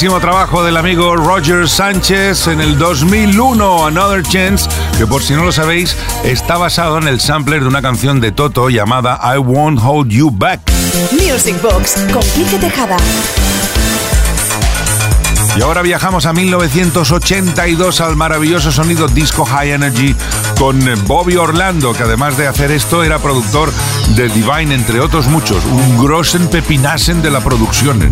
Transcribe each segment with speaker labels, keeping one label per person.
Speaker 1: Grandísimo trabajo del amigo Roger Sánchez en el 2001, Another Chance, que por si no lo sabéis, está basado en el sampler de una canción de Toto llamada I Won't Hold You Back.
Speaker 2: Music Box con Quique Tejada.
Speaker 1: Y ahora viajamos a 1982 al maravilloso sonido disco High Energy con Bobby Orlando, que además de hacer esto era productor de Divine, entre otros muchos, un grossen pepinasen de la producción.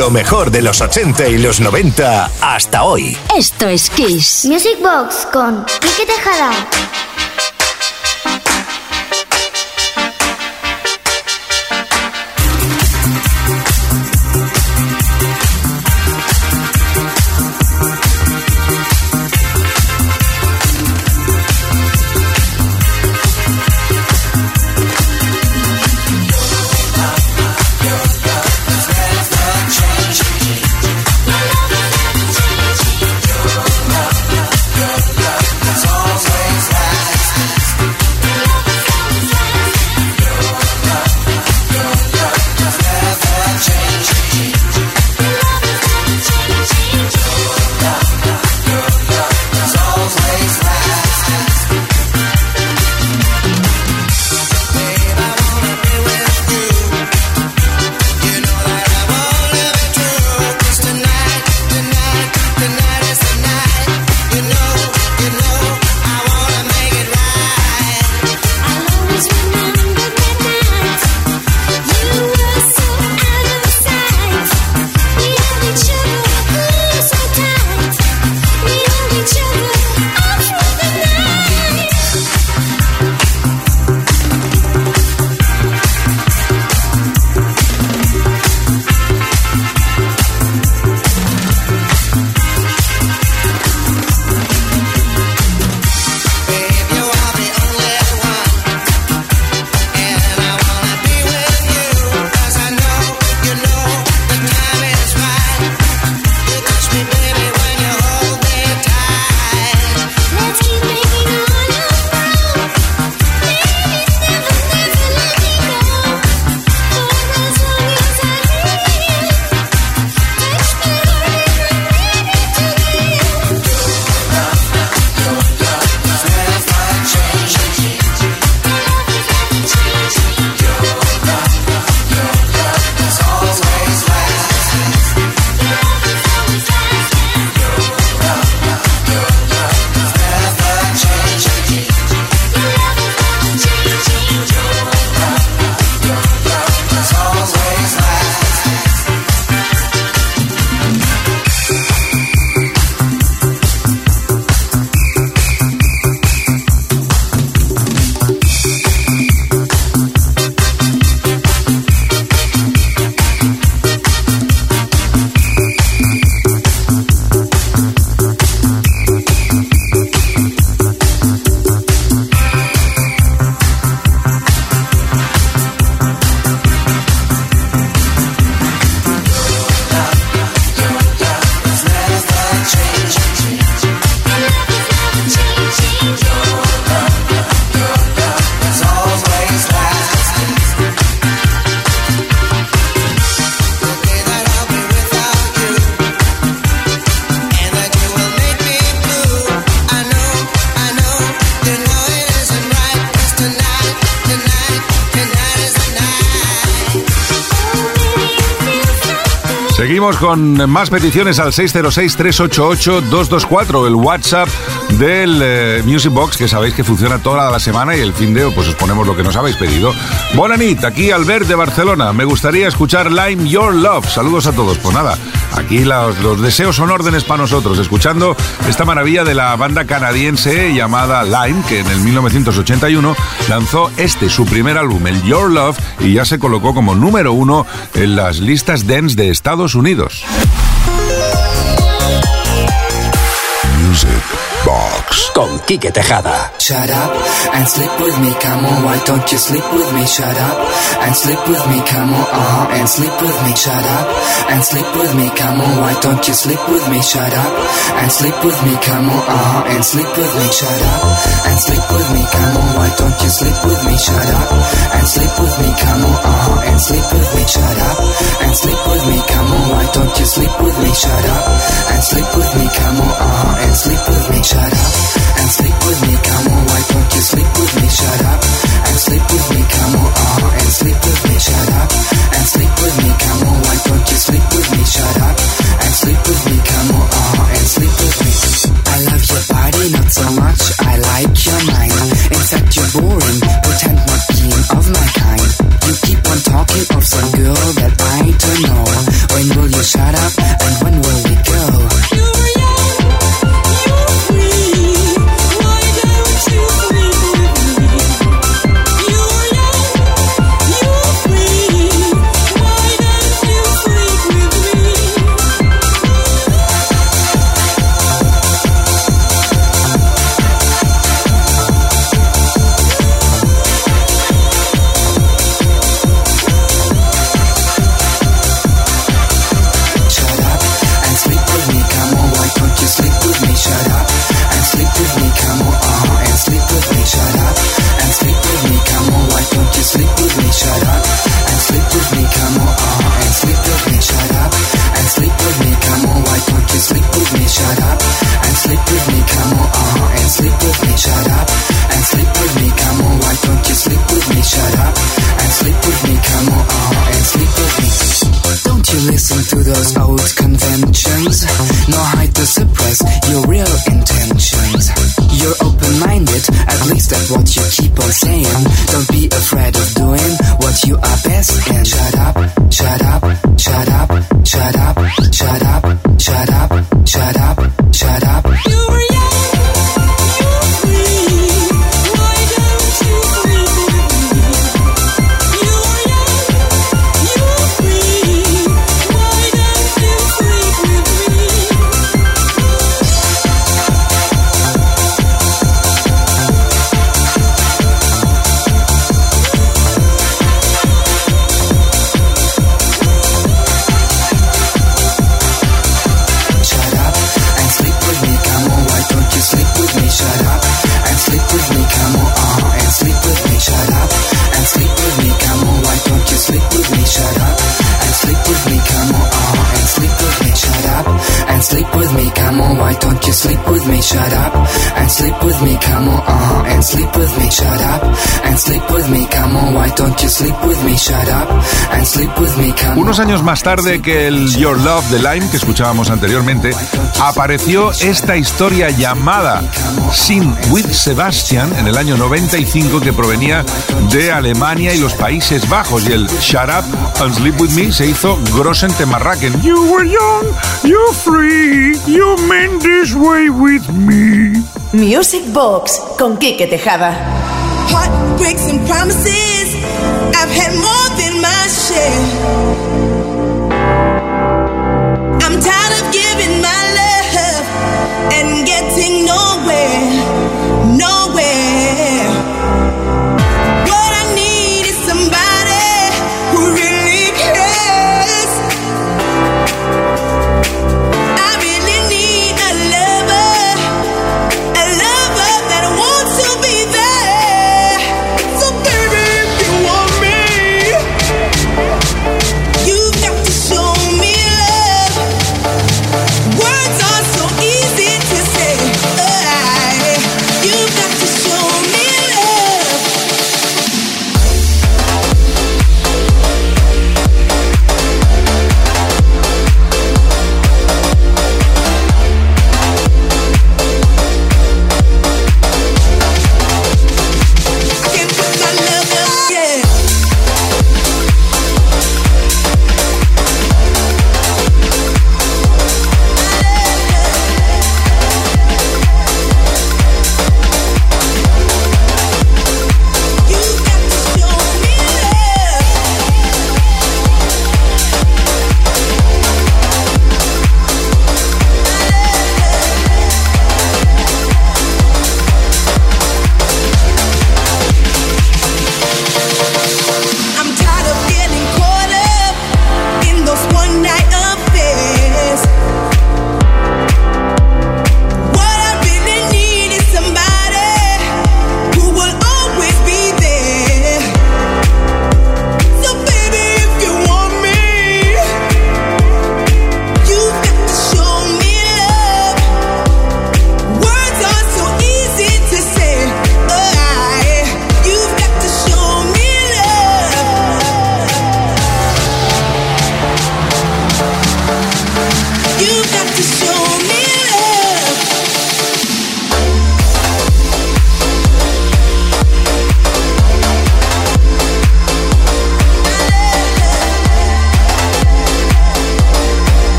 Speaker 3: Lo mejor de los 80 y los 90 hasta hoy.
Speaker 4: Esto es Kiss.
Speaker 5: Music Box con Quique Tejada.
Speaker 1: Seguimos con más peticiones al 606-388-224, el WhatsApp del eh, Music Box, que sabéis que funciona toda la semana y el fin de pues os ponemos lo que nos habéis pedido. Bonanit, aquí Albert de Barcelona. Me gustaría escuchar Lime Your Love. Saludos a todos. Pues nada, aquí los, los deseos son órdenes para nosotros. Escuchando esta maravilla de la banda canadiense llamada Lime, que en el 1981 lanzó este, su primer álbum, el Your Love, y ya se colocó como número uno en las listas dance de Estados Unidos.
Speaker 6: Music Box con Quique Tejada.
Speaker 7: Shut up and sleep with me, come on. Why don't you sleep with me? Shut up and sleep with me, come on. Uh huh. And sleep with me. Shut up and sleep with me, come on. Why don't you sleep with me? Shut up and sleep with me, come on. Uh huh. And sleep with me. Shut up and sleep with me, come on. Why don't you sleep with me? Shut up and sleep with me, come on. Uh huh. And sleep with me. Shut up and sleep with me, come on. Why don't you sleep with me? Shut up and sleep with me, come on. Uh huh. And sleep with me. Shut up and sleep with me, come on. Why don't you sleep with me? Shut up and sleep with me, come on. Uh-huh. And sleep with me. Shut up and
Speaker 1: años más tarde que el Your Love de Lime que escuchábamos anteriormente, apareció esta historia llamada Sin with Sebastian en el año 95 que provenía de Alemania y los Países Bajos y el Shut Up and Sleep With Me se hizo Grossen Temarraken. You were young, you free, you meant this way with me.
Speaker 2: Music Box con Quique Tejada.
Speaker 8: Heartbreaks and promises.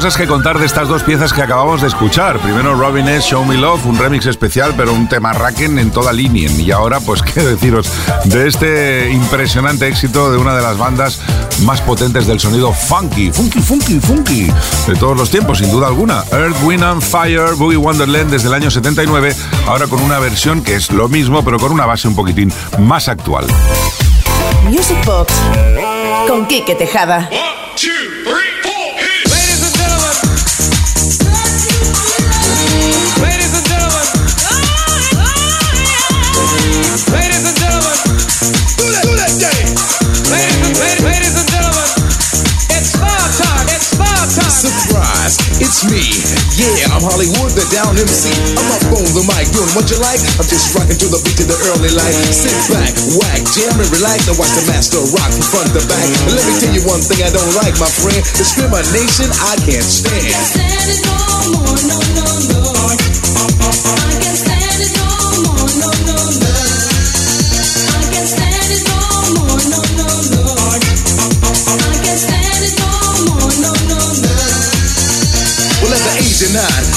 Speaker 1: Cosas que contar de estas dos piezas que acabamos de escuchar. Primero Robin S. Show Me Love, un remix especial, pero un tema racken en toda línea. Y ahora, pues qué deciros de este impresionante éxito de una de las bandas más potentes del sonido funky, funky, funky, funky de todos los tiempos, sin duda alguna. Earth, Wind and Fire, Boogie Wonderland desde el año 79, ahora con una versión que es lo mismo, pero con una base un poquitín más actual.
Speaker 8: Music Box con Quique Tejada.
Speaker 9: Hollywood, the down MC. I'm up on the mic, doing what you like. I'm just rocking to the beat of the early light. Sit back, whack, jam and relax. I watch the master rock from front to back. And let me tell you one thing I don't like, my friend. Discrimination, I can't stand.
Speaker 10: Can't stand it no more, no, no, no. I can't stand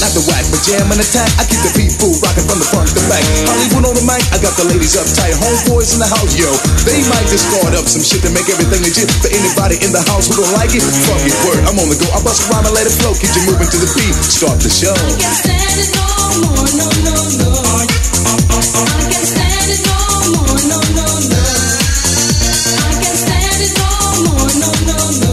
Speaker 9: not the whack, but jam and attack. I keep the people rocking from the front to back. Hollywood on the mic, I got the ladies uptight. Homeboys in the house, yo. They might just start up some shit to make everything legit. For anybody in the house who don't like it, fuck it, word. I'm on the go. I bust a rhyme and let it flow. Keep you moving to the beat. Start the show.
Speaker 10: I can't stand it no more, no, no, no. I can't stand it no more, no, no, no. I can't stand it no more, no, no, no.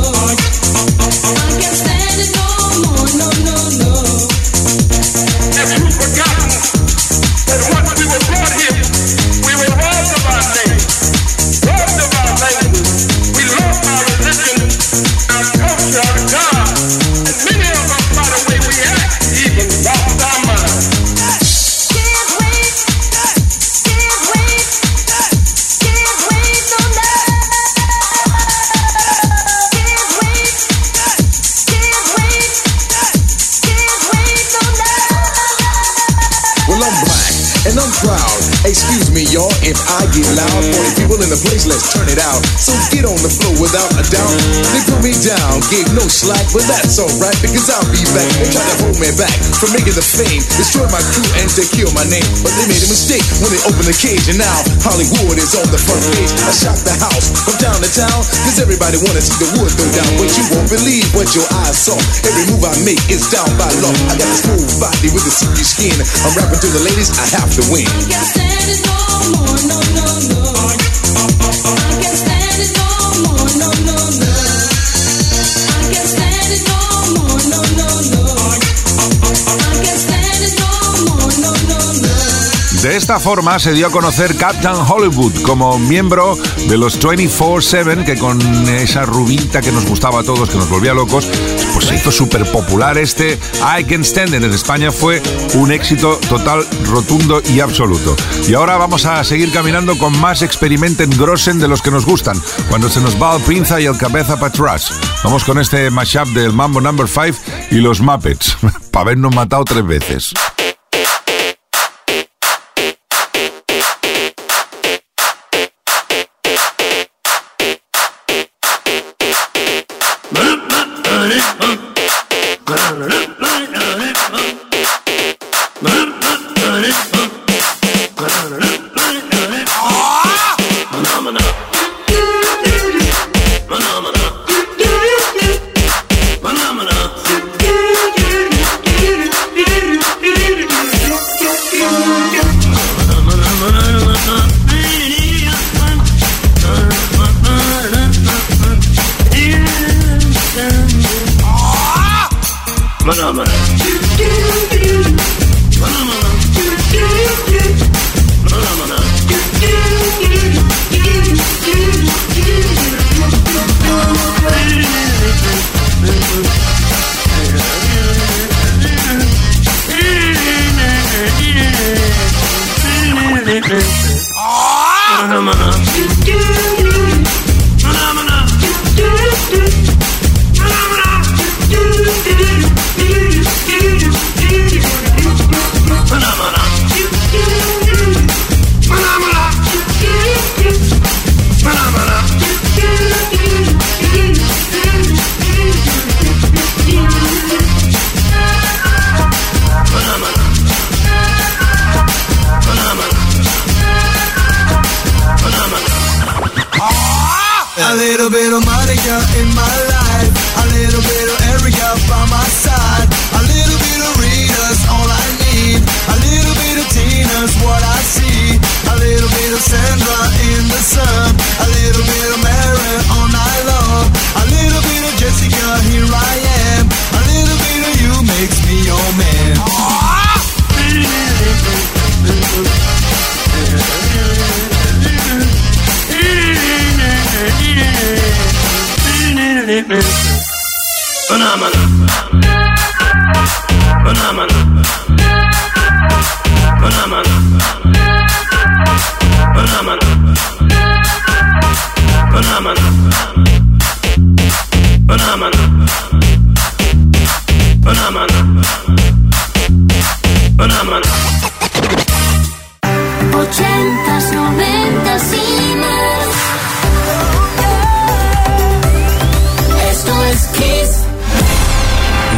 Speaker 9: But that's alright because I'll be back. They try to hold me back from making the fame, destroy my crew and to kill my name. But they made a mistake when they opened the cage, and now Hollywood is on the front page. I shot the house from town to town because everybody wanna see the wood go down. But you won't believe what your eyes saw. Every move I make is down by law. I got this smooth body with a silky skin. I'm rapping to the ladies, I have to win.
Speaker 10: I can't stand it no more, no, no, no.
Speaker 1: De esta forma se dio a conocer Captain Hollywood como miembro de los 24-7, que con esa rubita que nos gustaba a todos, que nos volvía locos, pues se hizo súper popular este I Can Stand It. En España fue un éxito total, rotundo y absoluto. Y ahora vamos a seguir caminando con más experimenten grossen de los que nos gustan, cuando se nos va el pinza y el cabeza para atrás. Vamos con este mashup del Mambo Number 5 y los Muppets, para habernos matado tres veces.
Speaker 11: me.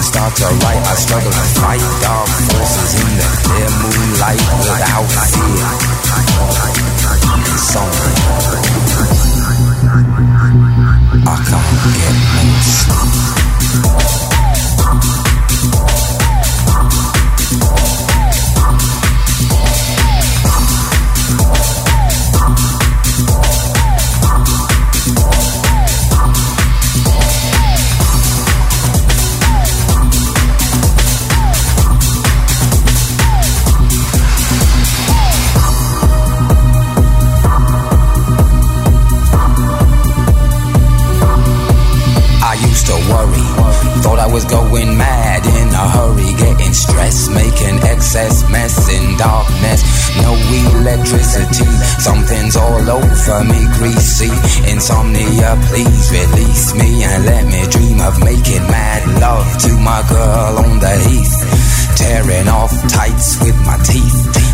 Speaker 12: Start to write. I struggle to fight dark forces in the clear moonlight without fear. Insomnia. I can't get no sleep. Was going mad in a hurry, getting stressed, making excess mess in darkness. No electricity, something's all over me, greasy. Insomnia, please release me and let me dream of making mad love to my girl on the heath.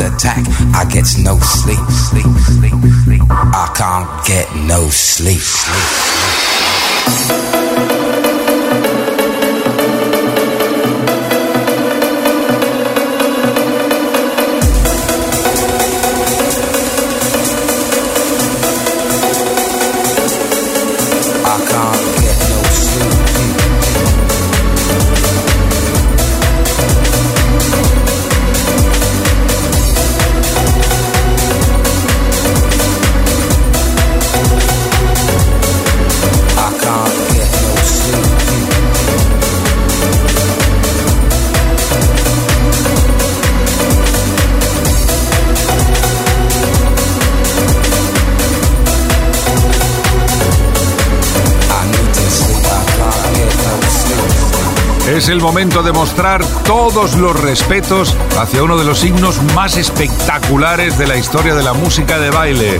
Speaker 12: attack. I get no sleep, sleep, sleep, sleep. I can't get no sleep. I
Speaker 10: Es el momento de mostrar todos los respetos hacia uno de los signos más espectaculares de la historia de la música de baile.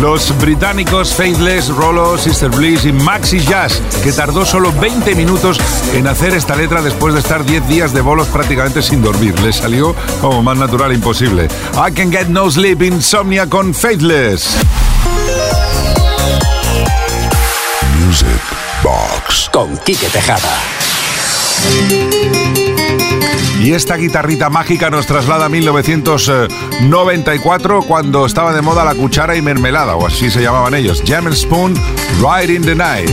Speaker 10: Los británicos Faithless, Rollo, Sister Bliss y Maxi Jazz, que tardó solo 20 minutos en hacer esta letra después de estar 10 días de bolos prácticamente sin dormir. Le salió como más natural imposible. I can get no sleep, insomnia con Faithless.
Speaker 1: Music Box con Quique Tejada.
Speaker 10: Y esta guitarrita mágica nos traslada a 1994 cuando estaba de moda la cuchara y mermelada, o así se llamaban ellos, Jam Spoon, Ride in the Night.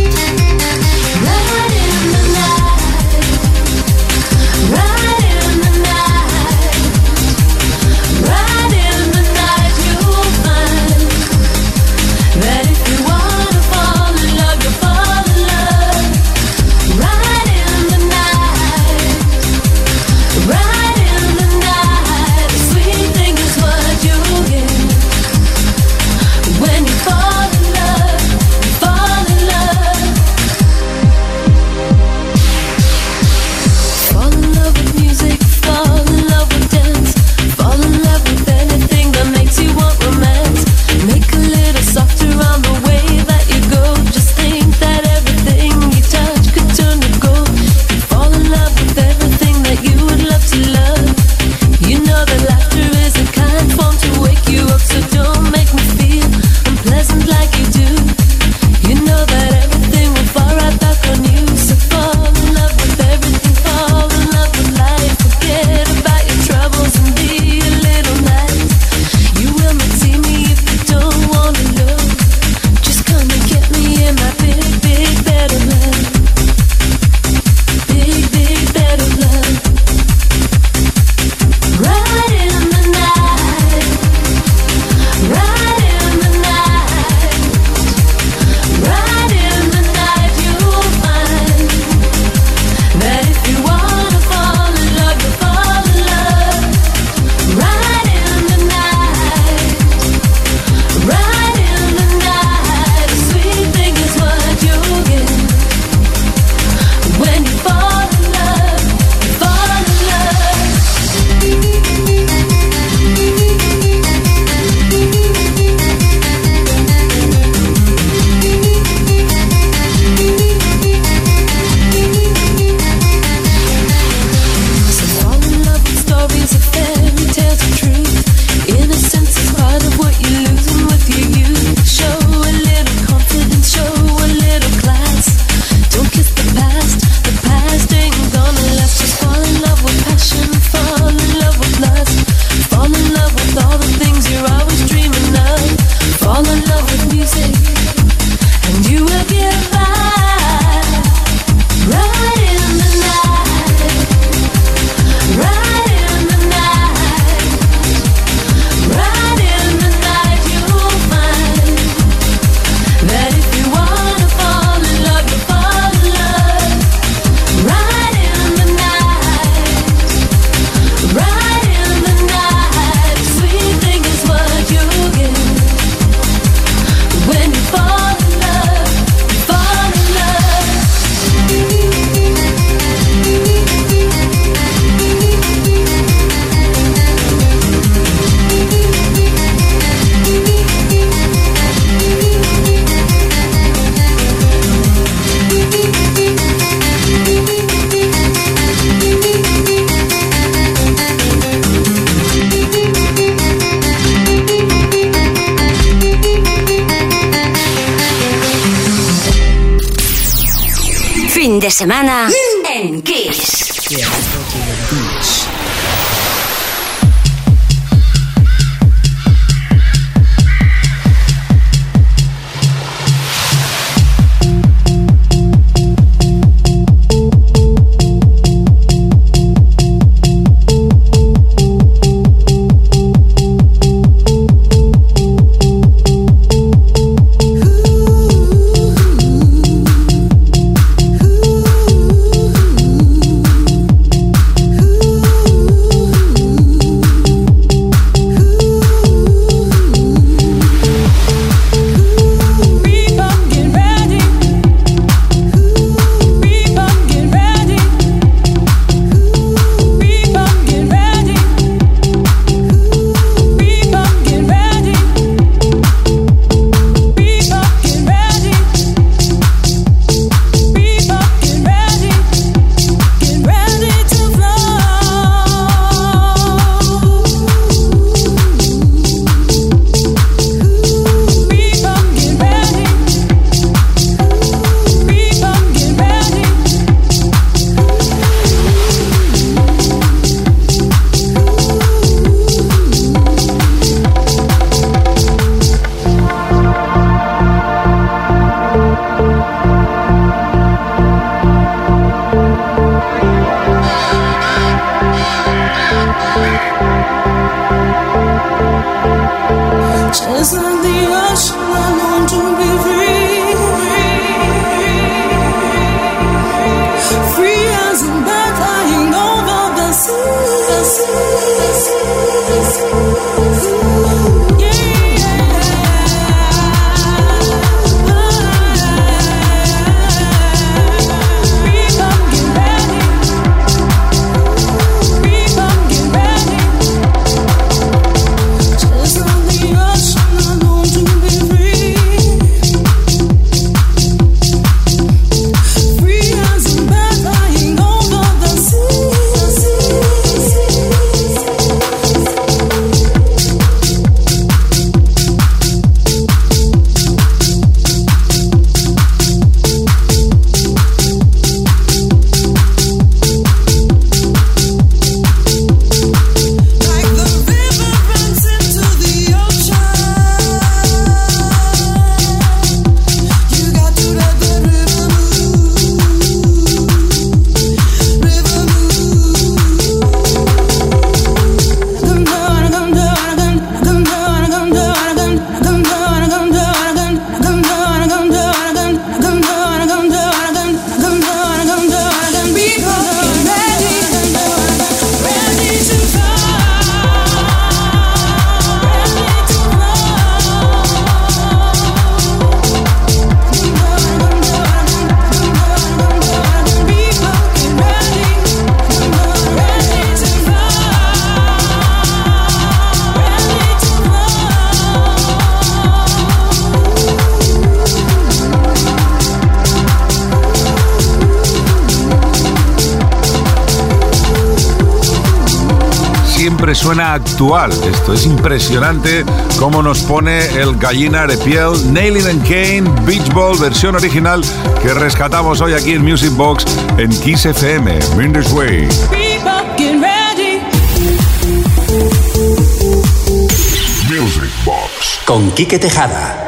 Speaker 1: 什么呢？Esto es impresionante cómo nos pone el gallina de piel Nailed and Kane Beach Ball versión original que rescatamos hoy aquí en Music Box en Kiss FM, Minder's Way.
Speaker 6: Music Box
Speaker 10: con Quique Tejada.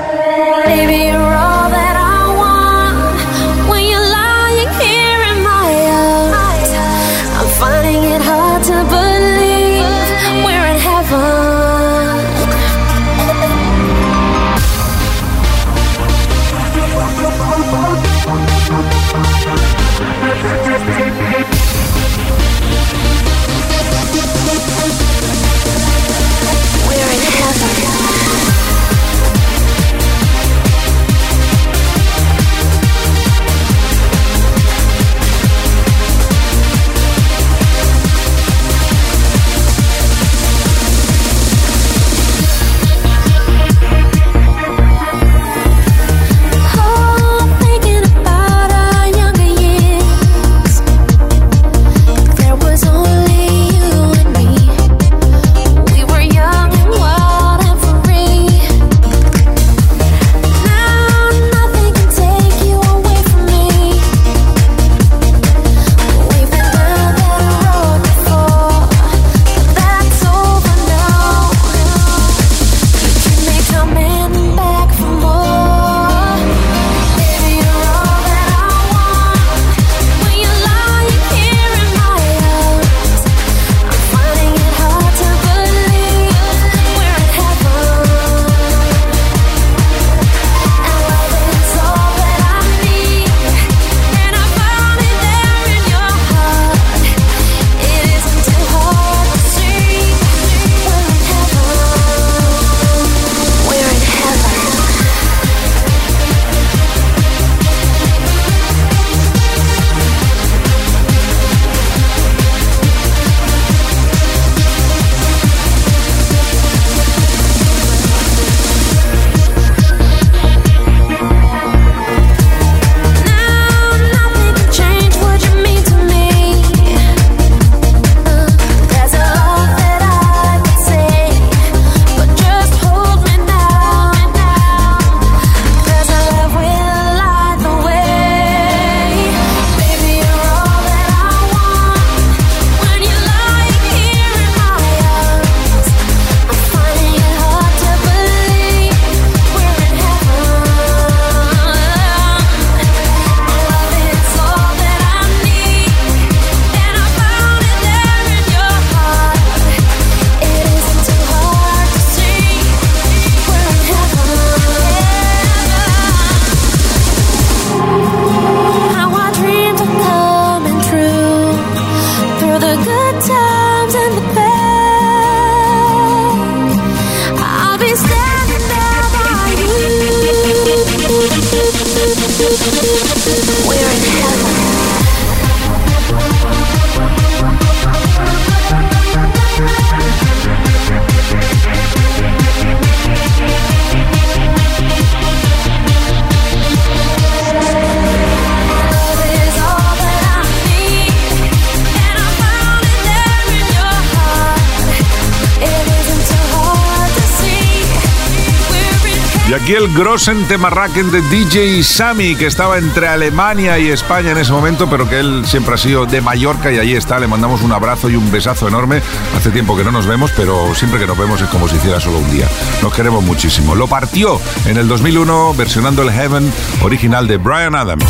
Speaker 1: Yosente Marraquen de DJ Sammy, que estaba entre Alemania y España en ese momento, pero que él siempre ha sido de Mallorca y ahí está. Le mandamos un abrazo y un besazo enorme. Hace tiempo que no nos vemos, pero siempre que nos vemos es como si hiciera solo un día. Nos queremos muchísimo. Lo partió en el 2001 versionando el Heaven original de Brian Adams.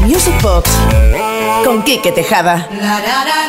Speaker 2: Music Box con Quique Tejada.
Speaker 8: La, la,
Speaker 1: la,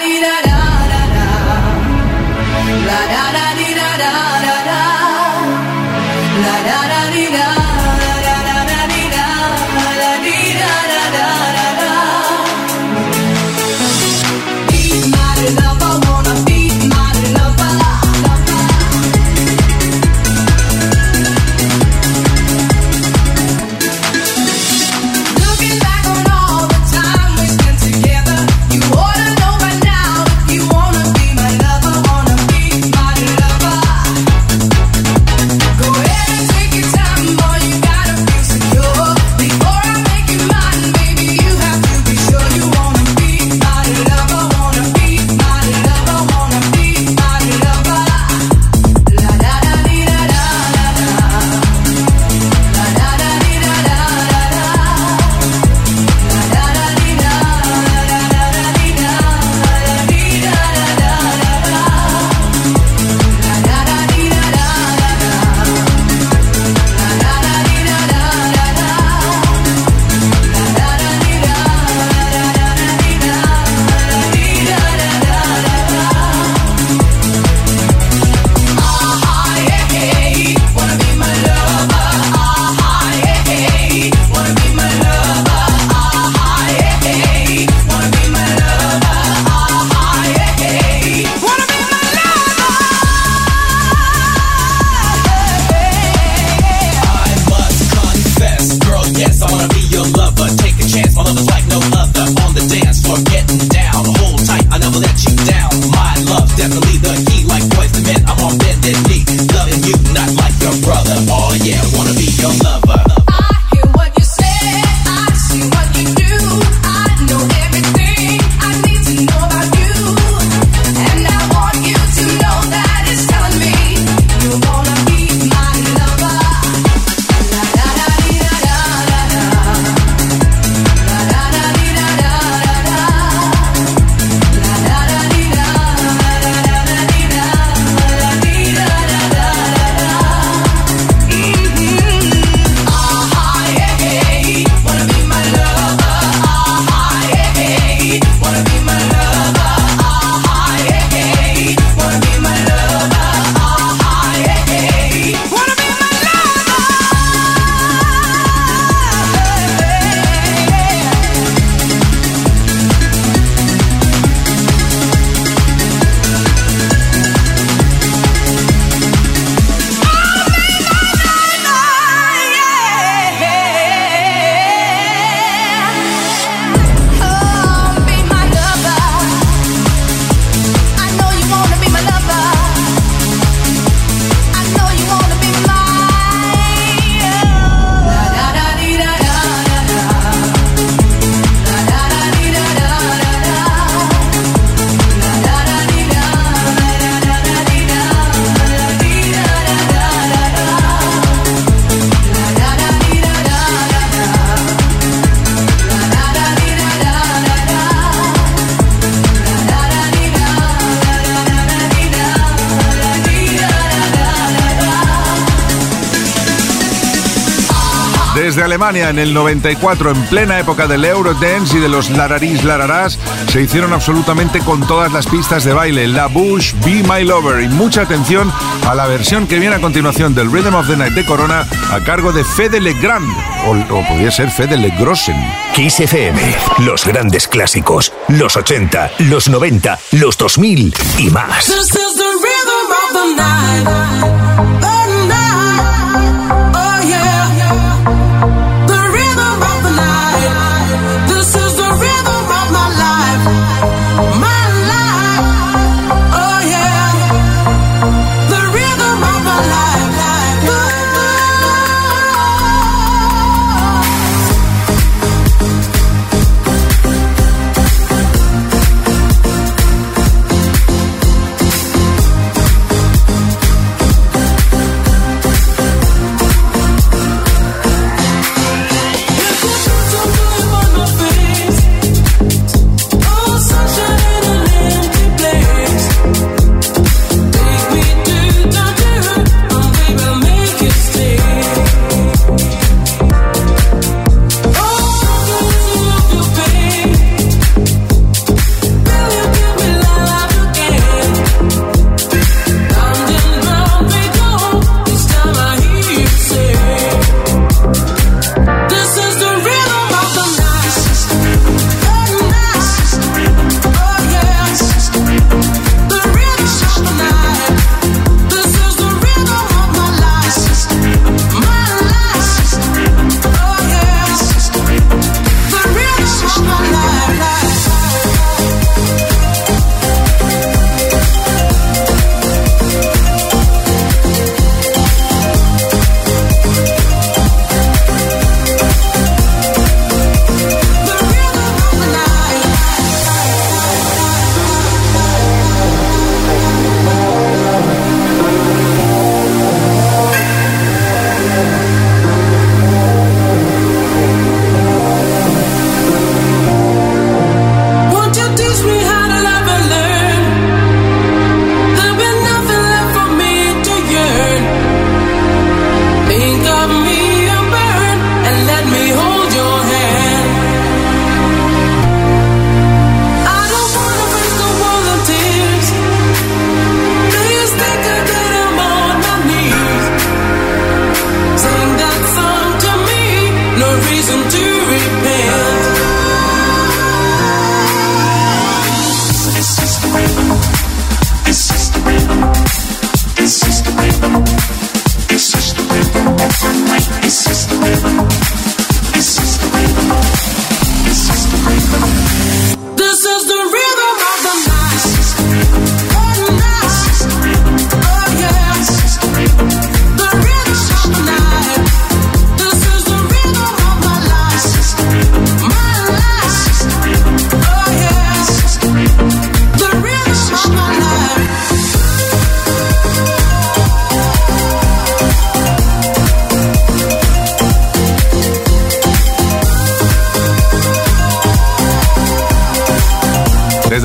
Speaker 1: Alemania en el 94, en plena época del Eurodance y de los lararís lararás, se hicieron absolutamente con todas las pistas de baile. La Bush, Be My Lover. Y mucha atención a la versión que viene a continuación del Rhythm of the Night de Corona a cargo de Fede Legrand. O, o podría ser Fede Legrosen.
Speaker 6: Kiss FM, los grandes clásicos, los 80, los 90, los 2000 y más.
Speaker 8: This is the rhythm of the night. listen to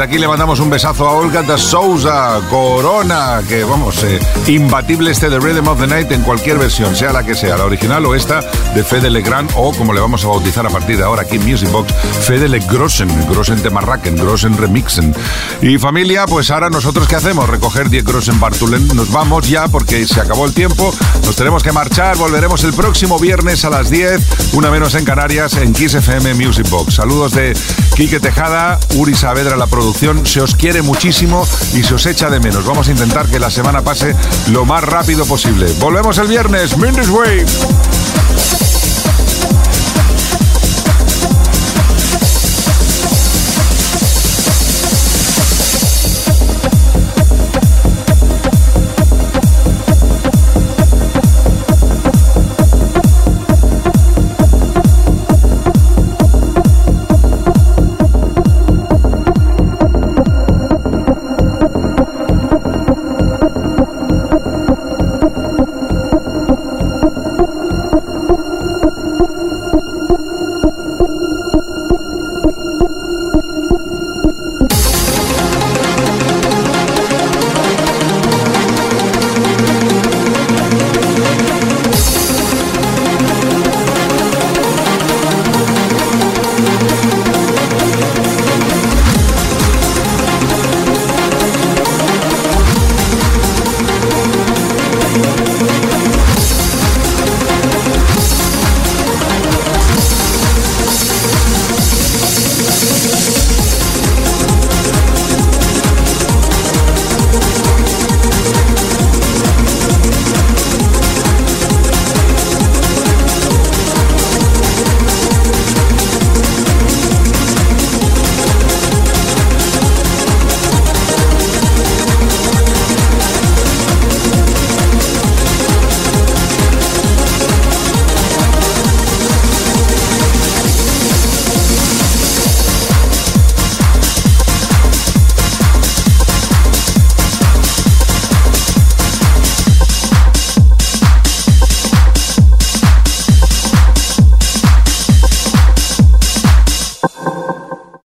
Speaker 1: Aquí le mandamos un besazo a Olga de Souza, Corona, que vamos, eh, imbatible este de Rhythm of the Night en cualquier versión, sea la que sea, la original o esta de Fede Legrand o como le vamos a bautizar a partir de ahora aquí en Music Box, Fede Le Grossen, Grossen de Marraken, Grossen Remixen. Y familia, pues ahora nosotros qué hacemos? Recoger 10 Grossen Bartulen. Nos vamos ya porque se acabó el tiempo, nos tenemos que marchar, volveremos el próximo viernes a las 10, una menos en Canarias, en Kiss FM Music Box. Saludos de Quique Tejada, Uri Saavedra la se os quiere muchísimo y se os echa de menos. Vamos a intentar que la semana pase lo más rápido posible. Volvemos el viernes, Mindy's Way.